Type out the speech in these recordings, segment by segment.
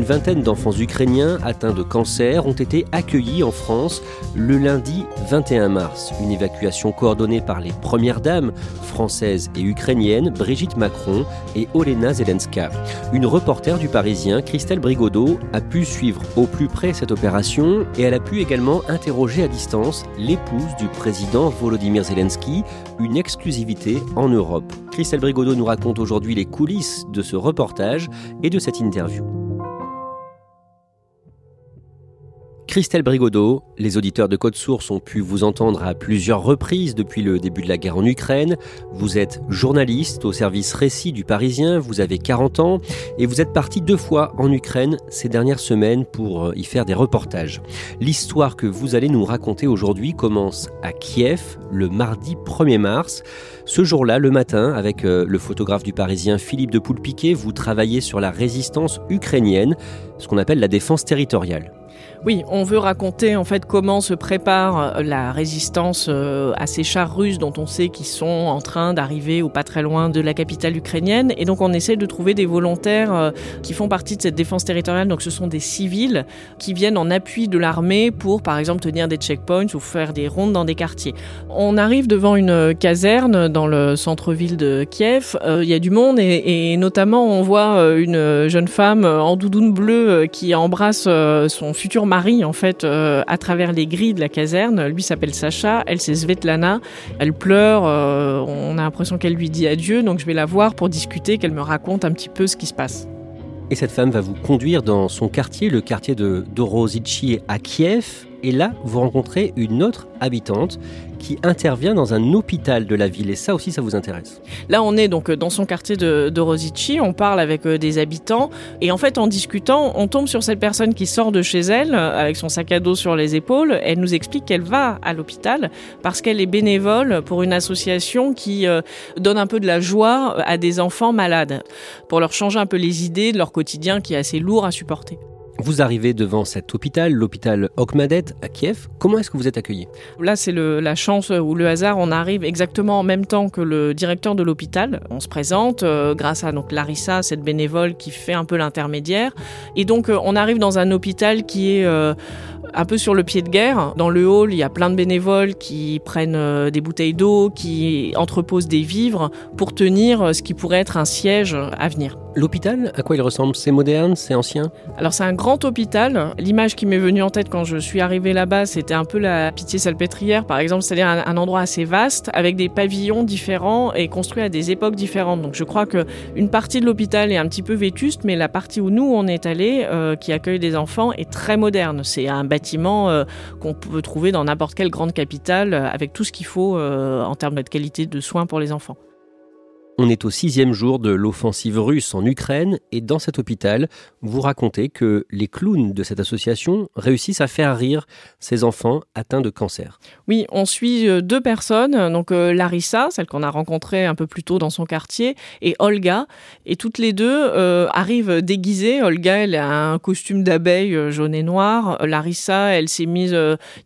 Une vingtaine d'enfants ukrainiens atteints de cancer ont été accueillis en France le lundi 21 mars. Une évacuation coordonnée par les premières dames françaises et ukrainiennes, Brigitte Macron et Olena Zelenska. Une reporter du Parisien, Christelle Brigodeau, a pu suivre au plus près cette opération et elle a pu également interroger à distance l'épouse du président Volodymyr Zelensky, une exclusivité en Europe. Christelle Brigodeau nous raconte aujourd'hui les coulisses de ce reportage et de cette interview. Christelle Brigodeau, les auditeurs de Code Source ont pu vous entendre à plusieurs reprises depuis le début de la guerre en Ukraine. Vous êtes journaliste au service récit du Parisien, vous avez 40 ans et vous êtes parti deux fois en Ukraine ces dernières semaines pour euh, y faire des reportages. L'histoire que vous allez nous raconter aujourd'hui commence à Kiev le mardi 1er mars. Ce jour-là, le matin, avec euh, le photographe du Parisien Philippe de Poulpiquet, vous travaillez sur la résistance ukrainienne, ce qu'on appelle la défense territoriale. Oui, on veut raconter en fait comment se prépare euh, la résistance euh, à ces chars russes dont on sait qu'ils sont en train d'arriver ou pas très loin de la capitale ukrainienne. Et donc on essaie de trouver des volontaires euh, qui font partie de cette défense territoriale. Donc ce sont des civils qui viennent en appui de l'armée pour par exemple tenir des checkpoints ou faire des rondes dans des quartiers. On arrive devant une caserne dans le centre-ville de Kiev. Il y a du monde et, notamment on voit une jeune femme en doudoune bleue qui embrasse son futur mari en fait euh, à travers les grilles de la caserne. Lui s'appelle Sacha, elle c'est Svetlana. Elle pleure, euh, on a l'impression qu'elle lui dit adieu, donc je vais la voir pour discuter, qu'elle me raconte un petit peu ce qui se passe. Et cette femme va vous conduire dans son quartier, le quartier de Dorozici à Kiev. Et là, vous rencontrez une autre habitante qui intervient dans un hôpital de la ville. Et ça aussi, ça vous intéresse? Là, on est donc dans son quartier de, de Rosici, on parle avec euh, des habitants. Et en fait, en discutant, on tombe sur cette personne qui sort de chez elle euh, avec son sac à dos sur les épaules. Elle nous explique qu'elle va à l'hôpital parce qu'elle est bénévole pour une association qui euh, donne un peu de la joie à des enfants malades, pour leur changer un peu les idées de leur quotidien qui est assez lourd à supporter. Vous arrivez devant cet hôpital, l'hôpital Okmadet à Kiev. Comment est-ce que vous êtes accueilli? Là, c'est la chance ou le hasard. On arrive exactement en même temps que le directeur de l'hôpital. On se présente euh, grâce à donc Larissa, cette bénévole qui fait un peu l'intermédiaire. Et donc, euh, on arrive dans un hôpital qui est euh, un peu sur le pied de guerre. Dans le hall, il y a plein de bénévoles qui prennent euh, des bouteilles d'eau, qui entreposent des vivres pour tenir euh, ce qui pourrait être un siège à venir. L'hôpital, à quoi il ressemble? C'est moderne? C'est ancien? Alors c'est un grand hôpital. L'image qui m'est venue en tête quand je suis arrivée là-bas, c'était un peu la Pitié-Salpêtrière, par exemple, c'est-à-dire un, endroit assez vaste, avec des pavillons différents et construits à des époques différentes. Donc je crois que une partie de l'hôpital est un petit peu vétuste, mais la partie où nous on est allé, euh, qui accueille des enfants, est très moderne. C'est un bâtiment euh, qu'on peut trouver dans n'importe quelle grande capitale, euh, avec tout ce qu'il faut en termes de qualité de soins pour les enfants. On est au sixième jour de l'offensive russe en Ukraine et dans cet hôpital, vous racontez que les clowns de cette association réussissent à faire rire ces enfants atteints de cancer. Oui, on suit euh, deux personnes, donc euh, Larissa, celle qu'on a rencontrée un peu plus tôt dans son quartier, et Olga. Et toutes les deux euh, arrivent déguisées. Olga, elle a un costume d'abeille jaune et noir. Larissa, elle s'est mise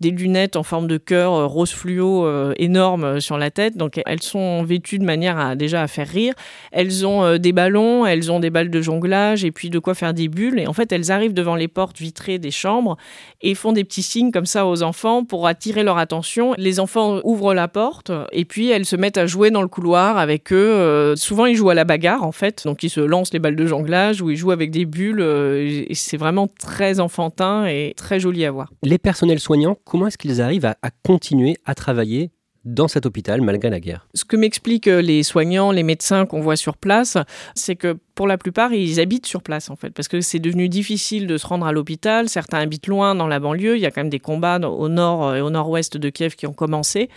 des lunettes en forme de cœur rose fluo énorme sur la tête. Donc elles sont vêtues de manière à déjà à faire rire. Elles ont euh, des ballons, elles ont des balles de jonglage et puis de quoi faire des bulles. Et en fait, elles arrivent devant les portes vitrées des chambres et font des petits signes comme ça aux enfants pour attirer leur attention. Les enfants ouvrent la porte et puis elles se mettent à jouer dans le couloir avec eux. Euh, souvent, ils jouent à la bagarre en fait, donc ils se lancent les balles de jonglage ou ils jouent avec des bulles. Euh, et c'est vraiment très enfantin et très joli à voir. Les personnels soignants, comment est-ce qu'ils arrivent à continuer à travailler dans cet hôpital malgré la guerre. Ce que m'expliquent euh, les soignants, les médecins qu'on voit sur place, c'est que pour la plupart, ils habitent sur place en fait, parce que c'est devenu difficile de se rendre à l'hôpital. Certains habitent loin dans la banlieue. Il y a quand même des combats au nord et au nord-ouest de Kiev qui ont commencé.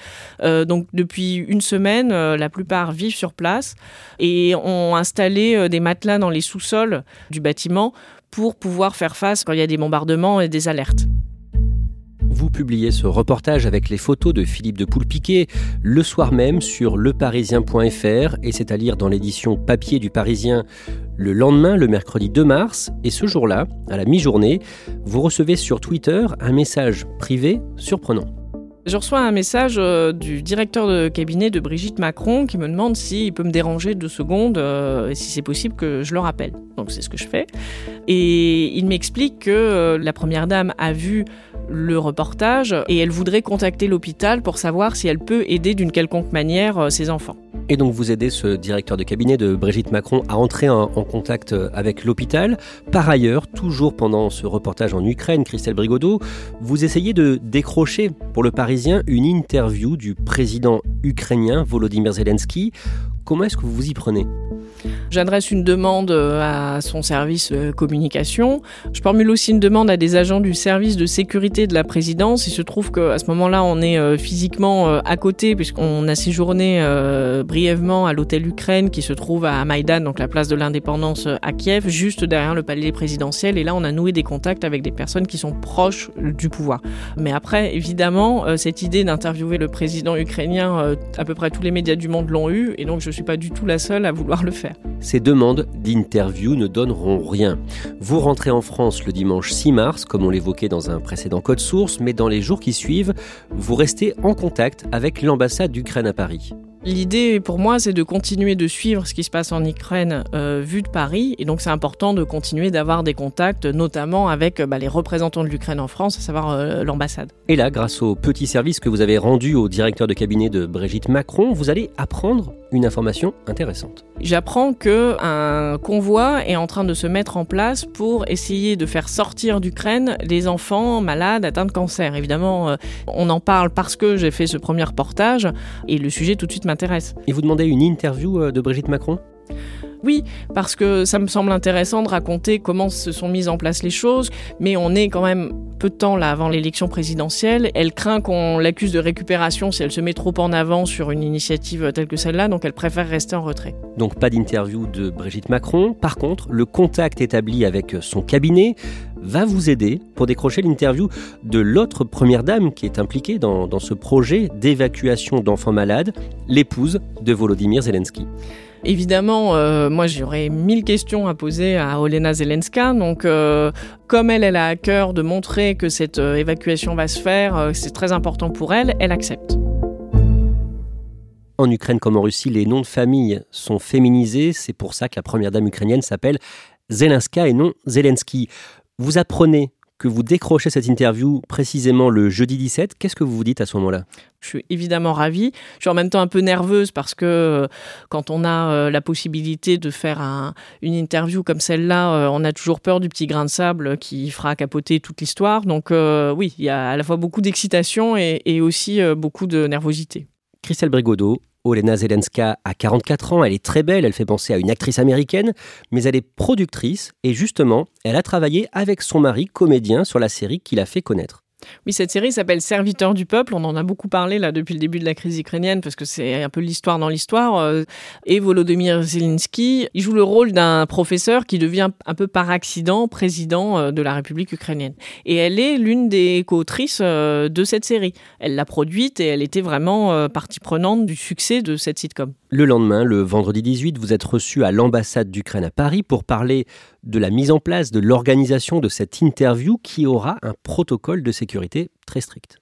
Euh, donc depuis une semaine, euh, la plupart vivent sur place et ont installé des matelas dans les sous-sols du bâtiment pour pouvoir faire face quand il y a des bombardements et des alertes. Vous publiez ce reportage avec les photos de Philippe de Poulpiquet le soir même sur leparisien.fr et c'est à lire dans l'édition papier du Parisien le lendemain, le mercredi 2 mars. Et ce jour-là, à la mi-journée, vous recevez sur Twitter un message privé surprenant. Je reçois un message euh, du directeur de cabinet de Brigitte Macron qui me demande s'il peut me déranger deux secondes euh, et si c'est possible que je le rappelle. Donc c'est ce que je fais. Et il m'explique que euh, la première dame a vu le reportage et elle voudrait contacter l'hôpital pour savoir si elle peut aider d'une quelconque manière ses enfants. Et donc vous aidez ce directeur de cabinet de Brigitte Macron à entrer en, contact avec l'hôpital. Par ailleurs, toujours pendant ce reportage en Ukraine, Christelle Brigodeau, vous essayez de décrocher pour le Une interview du président ukrainien Volodymyr Zelensky. Comment est-ce que vous vous y prenez? J'adresse une demande euh, à son service euh, communication. Je formule aussi une demande à des agents du service de sécurité de la présidence. Il se trouve qu'à ce moment-là, on est euh, physiquement à côté puisqu'on a séjourné brièvement à l'hôtel Ukraine qui se trouve à Maïdan, donc la place de l'indépendance à Kiev, juste derrière le palais présidentiel. Et là, on a noué des contacts avec des personnes qui sont proches du pouvoir. Mais après, évidemment, cette idée d'interviewer le président ukrainien, à peu près tous les médias du monde l'ont eu, et donc je ne suis pas du tout la seule à vouloir le faire. Ces demandes d'interview ne donneront rien. Vous rentrez en France le dimanche 6 mars, comme on l'évoquait dans un précédent code source, mais dans les jours qui suivent, vous restez en contact avec l'ambassade d'Ukraine à Paris. L'idée pour moi, c'est de continuer de suivre ce qui se passe en Ukraine euh, vu de Paris. Et donc, c'est important de continuer d'avoir des contacts, notamment avec bah, les représentants de l'Ukraine en France, à savoir euh, l'ambassade. Et là, grâce au petit service que vous avez rendu au directeur de cabinet de Brigitte Macron, vous allez apprendre une information intéressante. J'apprends que un convoi est en train de se mettre en place pour essayer de faire sortir d'Ukraine les enfants malades atteints de cancer. Évidemment, euh, on en parle parce que j'ai fait ce premier reportage et le sujet tout de suite m'intéresse. Et vous demandez une interview euh, de Brigitte Macron? Oui, parce que ça me semble intéressant de raconter comment se sont mises en place les choses, mais on est quand même peu de temps là avant l'élection présidentielle. Elle craint qu'on l'accuse de récupération si elle se met trop en avant sur une initiative telle que celle-là, donc elle préfère rester en retrait. Donc pas d'interview de Brigitte Macron. Par contre, le contact établi avec son cabinet va vous aider pour décrocher l'interview de l'autre première dame qui est impliquée dans, dans ce projet d'évacuation d'enfants malades, l'épouse de Volodymyr Zelensky. Évidemment, euh, moi j'aurais mille questions à poser à Olena Zelenska. Donc, euh, comme elle, elle a à cœur de montrer que cette euh, évacuation va se faire, c'est très important pour elle, elle accepte. En Ukraine comme en Russie, les noms de famille sont féminisés. C'est pour ça que la première dame ukrainienne s'appelle Zelenska et non Zelensky. Vous apprenez que vous décrochez cette interview précisément le jeudi 17. Qu'est-ce que vous vous dites à ce moment-là? Je suis évidemment ravie. Je suis en même temps un peu nerveuse parce que euh, quand on a euh, la possibilité de faire une interview comme celle-là, euh, on a toujours peur du petit grain de sable qui fera capoter toute l'histoire. Donc oui, il y a à la fois beaucoup d'excitation et, et aussi beaucoup de nervosité. Christelle Brigodeau, Olena Zelenska a 44 ans, elle est très belle, elle fait penser à une actrice américaine, mais elle est productrice et justement, elle a travaillé avec son mari, comédien, sur la série qui l'a fait connaître. Oui, cette série s'appelle Serviteur du peuple. On en a beaucoup parlé là depuis le début de la crise ukrainienne parce que c'est un peu l'histoire dans l'histoire. Euh, et Volodymyr Zelensky, il joue le rôle d'un professeur qui devient un peu par accident président euh, de la République ukrainienne. Et elle est l'une des co-autrices euh, de cette série. Elle l'a produite et elle était vraiment partie prenante du succès de cette sitcom. Le lendemain, le vendredi 18, vous êtes reçu à l'ambassade d'Ukraine à Paris pour parler de la mise en place, de l'organisation de cette interview qui aura un protocole de sécurité très strict.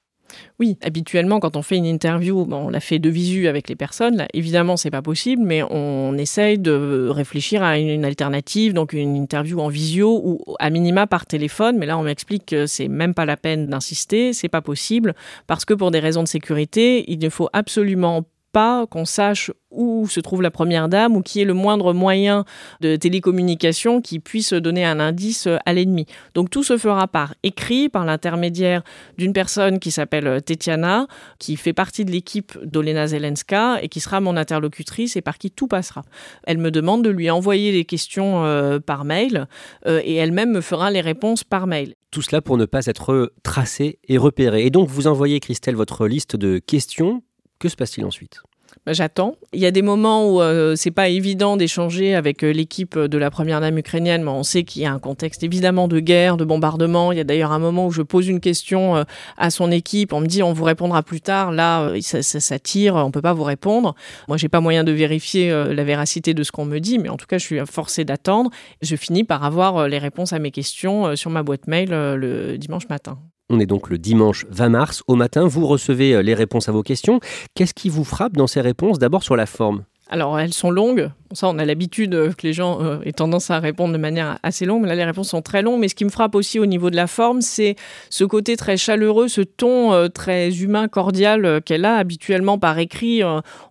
Oui, habituellement, quand on fait une interview, on la fait de visu avec les personnes. Là, évidemment, c'est pas possible, mais on essaye de réfléchir à une alternative, donc une interview en visio ou à minima par téléphone. Mais là, on m'explique que c'est même pas la peine d'insister, c'est pas possible parce que pour des raisons de sécurité, il ne faut absolument pas qu'on sache où se trouve la première dame ou qui est le moindre moyen de télécommunication qui puisse donner un indice à l'ennemi. Donc tout se fera par écrit, par l'intermédiaire d'une personne qui s'appelle Tetiana, qui fait partie de l'équipe d'Olena Zelenska et qui sera mon interlocutrice et par qui tout passera. Elle me demande de lui envoyer les questions euh, par mail euh, et elle-même me fera les réponses par mail. Tout cela pour ne pas être tracé et repéré. Et donc vous envoyez, Christelle, votre liste de questions que se passe-t-il ensuite? Bah, J'attends. Il y a des moments où euh, c'est pas évident d'échanger avec euh, l'équipe de la première dame ukrainienne, mais on sait qu'il y a un contexte évidemment de guerre, de bombardement. Il y a d'ailleurs un moment où je pose une question euh, à son équipe, on me dit on vous répondra plus tard. Là, ça, ça, tire, on peut pas vous répondre. Moi, j'ai pas moyen de vérifier la véracité de ce qu'on me dit, mais en tout cas, je suis forcée d'attendre. Je finis par avoir les réponses à mes questions sur ma boîte mail le dimanche matin. On est donc le dimanche 20 mars. Au matin, vous recevez euh, les réponses à vos questions. Qu'est-ce qui vous frappe dans ces réponses D'abord sur la forme? Alors, elles sont longues. Ça, on a l'habitude euh, que les gens euh, aient tendance à répondre de manière assez longue. Là, les réponses sont très longues. Mais ce qui me frappe aussi au niveau de la forme, c'est ce côté très chaleureux, ce ton très humain, cordial qu'elle a habituellement par écrit.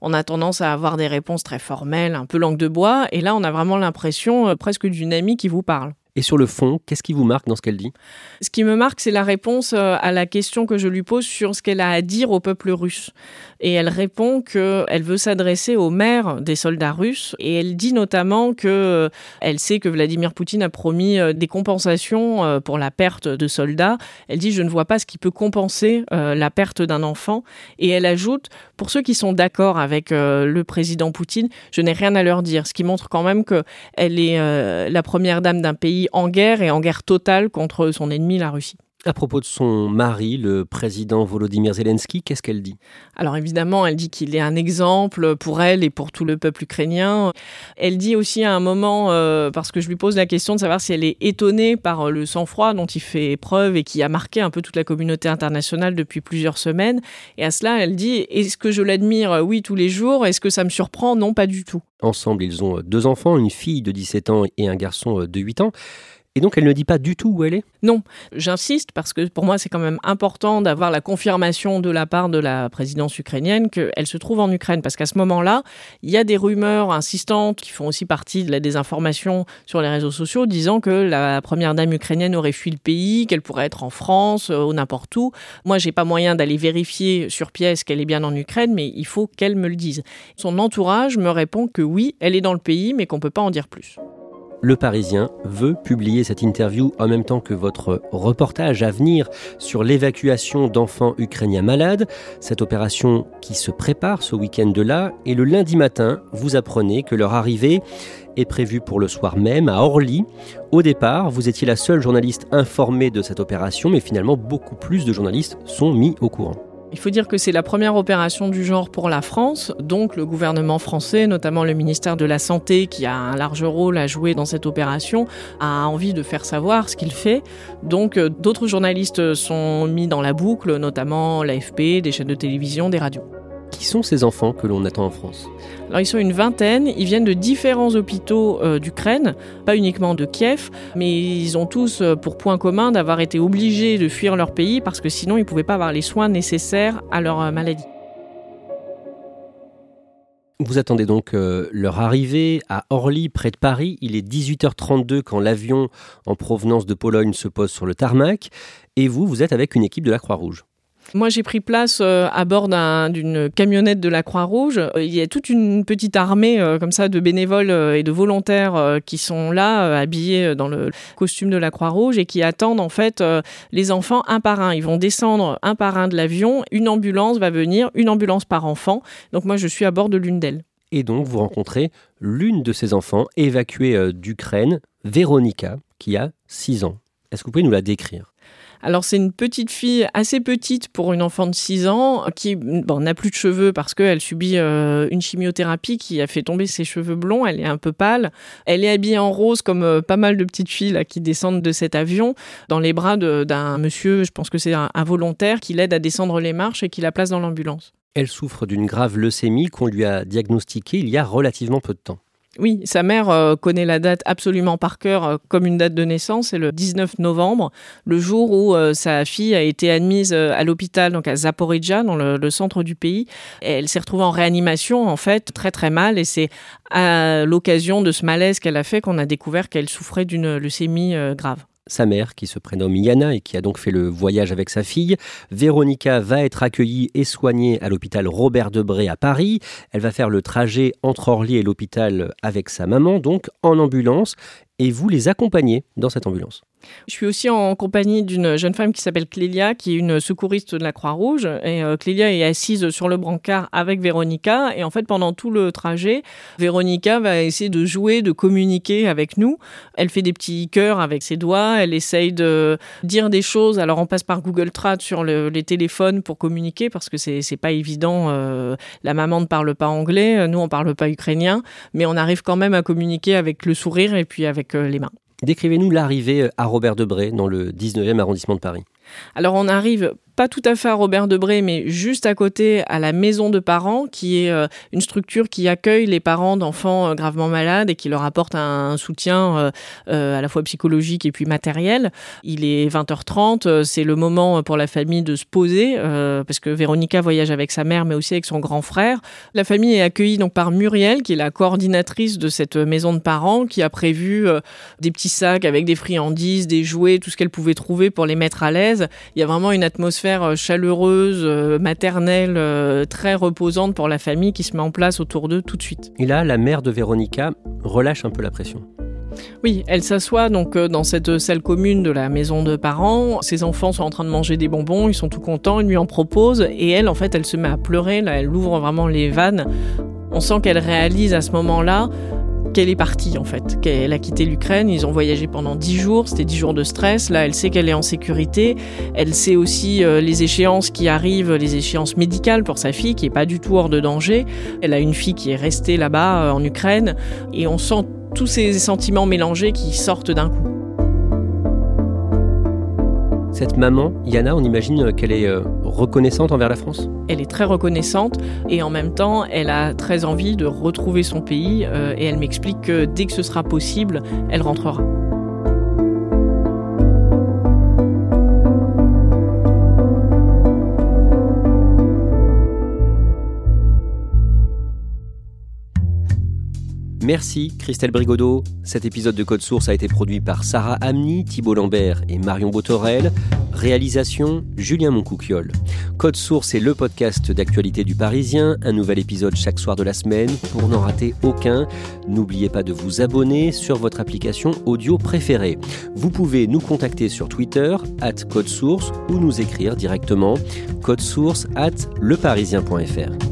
on a tendance à avoir des réponses très formelles, un peu langue de bois. Et là, on a vraiment l'impression presque d'une amie qui vous parle. Et sur le fond, qu'est-ce qui vous marque dans ce qu'elle dit? Ce qui me marque, c'est la réponse euh, à la question que je lui pose sur ce qu'elle a à dire au peuple russe. Et elle répond qu'elle veut s'adresser aux maires des soldats russes. Et elle dit notamment que euh, elle sait que Vladimir Poutine a promis euh, des compensations pour la perte de soldats. Elle dit je ne vois pas ce qui peut compenser la perte d'un enfant. Et elle ajoute pour ceux qui sont d'accord avec le président Poutine, je n'ai rien à leur dire. Ce qui montre quand même qu'elle est la première dame d'un pays en guerre et en guerre totale contre son ennemi, la Russie. À propos de son mari, le président Volodymyr Zelensky, qu'est-ce qu'elle dit? Alors évidemment, elle dit qu'il est un exemple pour elle et pour tout le peuple ukrainien. Elle dit aussi à un moment, euh, parce que je lui pose la question de savoir si elle est étonnée par le sang-froid dont il fait preuve et qui a marqué un peu toute la communauté internationale depuis plusieurs semaines. Et à cela, elle dit, est-ce que je l'admire Oui, tous les jours? Est-ce que ça me surprend? Non, pas du tout. Ensemble, ils ont deux enfants, une fille de 17 ans et un garçon de 8 ans. Et donc elle ne dit pas du tout où elle est? Non, j'insiste parce que pour moi c'est quand même important d'avoir la confirmation de la part de la présidence ukrainienne qu'elle se trouve en Ukraine. Parce qu'à ce moment-là, il y a des rumeurs insistantes qui font aussi partie de la désinformation sur les réseaux sociaux disant que la première dame ukrainienne aurait fui le pays, qu'elle pourrait être en France euh, ou n'importe où. Moi j'ai pas moyen d'aller vérifier sur pièce qu'elle est bien en Ukraine, mais il faut qu'elle me le dise. Son entourage me répond que oui, elle est dans le pays, mais qu'on peut pas en dire plus. Le Parisien veut publier cette interview en même temps que votre reportage à venir sur l'évacuation d'enfants ukrainiens malades, cette opération qui se prépare ce week-end de là, et le lundi matin, vous apprenez que leur arrivée est prévue pour le soir même à Orly. Au départ, vous étiez la seule journaliste informée de cette opération, mais finalement beaucoup plus de journalistes sont mis au courant. Il faut dire que c'est la première opération du genre pour la France, donc le gouvernement français, notamment le ministère de la Santé, qui a un large rôle à jouer dans cette opération, a envie de faire savoir ce qu'il fait. Donc euh, d'autres journalistes sont mis dans la boucle, notamment l'AFP, des chaînes de télévision, des radios. Qui sont ces enfants que l'on attend en France Alors ils sont une vingtaine, ils viennent de différents hôpitaux euh, d'Ukraine, pas uniquement de Kiev, mais ils ont tous euh, pour point commun d'avoir été obligés de fuir leur pays parce que sinon ils ne pouvaient pas avoir les soins nécessaires à leur euh, maladie. Vous attendez donc leur arrivée à Orly, près de Paris. Il est 18h32 quand l'avion en provenance de Pologne se pose sur le tarmac. Et vous, vous êtes avec une équipe de la Croix-Rouge. Moi, j'ai pris place euh, à bord d'une camionnette de la Croix-Rouge. Euh, il y a toute une petite armée euh, comme ça de bénévoles et de volontaires qui sont là, habillés dans le costume de la Croix-Rouge et qui attendent en fait les enfants un par un. Ils vont descendre un par un de l'avion. Une ambulance va venir, une ambulance par enfant. Donc moi, je suis à bord de l'une d'elles. Et donc, vous rencontrez l'une de ces enfants évacuée d'Ukraine, Véronica, qui a 6 ans. Est-ce que vous pouvez nous la décrire? Alors c'est une petite fille assez petite pour une enfant de 6 ans qui bon, n'a plus de cheveux parce qu'elle subit euh, une chimiothérapie qui a fait tomber ses cheveux blonds. Elle est un peu pâle. Elle est habillée en rose comme euh, pas mal de petites filles qui descendent de cet avion dans les bras d'un monsieur, je pense que c'est un, un volontaire, qui l'aide à descendre les marches et qui la place dans l'ambulance. Elle souffre d'une grave leucémie qu'on lui a diagnostiquée il y a relativement peu de temps. Oui, sa mère euh, connaît la date absolument par cœur euh, comme une date de naissance, c'est le 19 novembre, le jour où euh, sa fille a été admise à l'hôpital, donc à Zaporizhia, dans le, centre du pays. elle s'est retrouvée en réanimation, en fait, très très mal, et c'est à l'occasion de ce malaise qu'elle a fait qu'on a découvert qu'elle souffrait d'une leucémie grave sa mère, qui se prénomme Yana et qui a donc fait le voyage avec sa fille. Véronica va être accueillie et soignée à l'hôpital Robert Debré à Paris. Elle va faire le trajet entre Orly et l'hôpital avec sa maman, donc en ambulance, et vous les accompagnez dans cette ambulance. Je suis aussi en compagnie d'une jeune femme qui s'appelle Clélia, qui est une secouriste de la Croix-Rouge. Et euh, Clélia est assise sur le brancard avec Véronica. Et en fait, pendant tout le trajet, Véronica va essayer de jouer, de communiquer avec nous. Elle fait des petits cœurs avec ses doigts. Elle essaye de dire des choses. Alors, on passe par Google Trad sur les téléphones pour communiquer parce que c'est pas évident. Euh, la maman ne parle pas anglais. Nous, on parle pas ukrainien. Mais on arrive quand même à communiquer avec le sourire et puis avec euh, les mains. Décrivez-nous l'arrivée à Robert Debré dans le 19e arrondissement de Paris. Alors on arrive pas tout à fait à Robert Debré, mais juste à côté à la maison de parents, qui est euh, une structure qui accueille les parents d'enfants euh, gravement malades et qui leur apporte un, soutien euh, à la fois psychologique et puis matériel. Il est 20h30, c'est le moment pour la famille de se poser, parce que Véronica voyage avec sa mère, mais aussi avec son grand frère. La famille est accueillie donc par Muriel, qui est la coordinatrice de cette maison de parents, qui a prévu des petits sacs avec des friandises, des jouets, tout ce qu'elle pouvait trouver pour les mettre à l'aise. Il y a vraiment une atmosphère euh, chaleureuse, euh, maternelle, euh, très reposante pour la famille qui se met en place autour d'eux tout de suite. Et là, la mère de Véronica relâche un peu la pression. Oui, elle s'assoit donc dans cette salle commune de la maison de parents. Ses enfants sont en train de manger des bonbons, ils sont tout contents, ils lui en proposent et elle, en fait, elle se met à pleurer. Là, elle ouvre vraiment les vannes. On sent qu'elle réalise à ce moment-là qu'elle est partie en fait, qu'elle a quitté l'Ukraine. Ils ont voyagé pendant dix jours, c'était dix jours de stress. Là, elle sait qu'elle est en sécurité. Elle sait aussi euh, les échéances qui arrivent, les échéances médicales pour sa fille qui est pas du tout hors de danger. Elle a une fille qui est restée là-bas euh, en Ukraine et on sent tous ces sentiments mélangés qui sortent d'un coup. Cette maman, Yana, on imagine qu'elle est euh, reconnaissante envers la France? Elle est très reconnaissante et en même temps, elle a très envie de retrouver son pays euh, et elle m'explique que dès que ce sera possible, elle rentrera. Merci Christelle Brigodeau. Cet épisode de Code Source a été produit par Sarah Amni, Thibault Lambert et Marion Botorel. Réalisation Julien Moncouquiole. Code Source est le podcast d'actualité du Parisien, un nouvel épisode chaque soir de la semaine. Pour n'en rater aucun, n'oubliez pas de vous abonner sur votre application audio préférée. Vous pouvez nous contacter sur Twitter, at Code Source, ou nous écrire directement code source at leparisien.fr.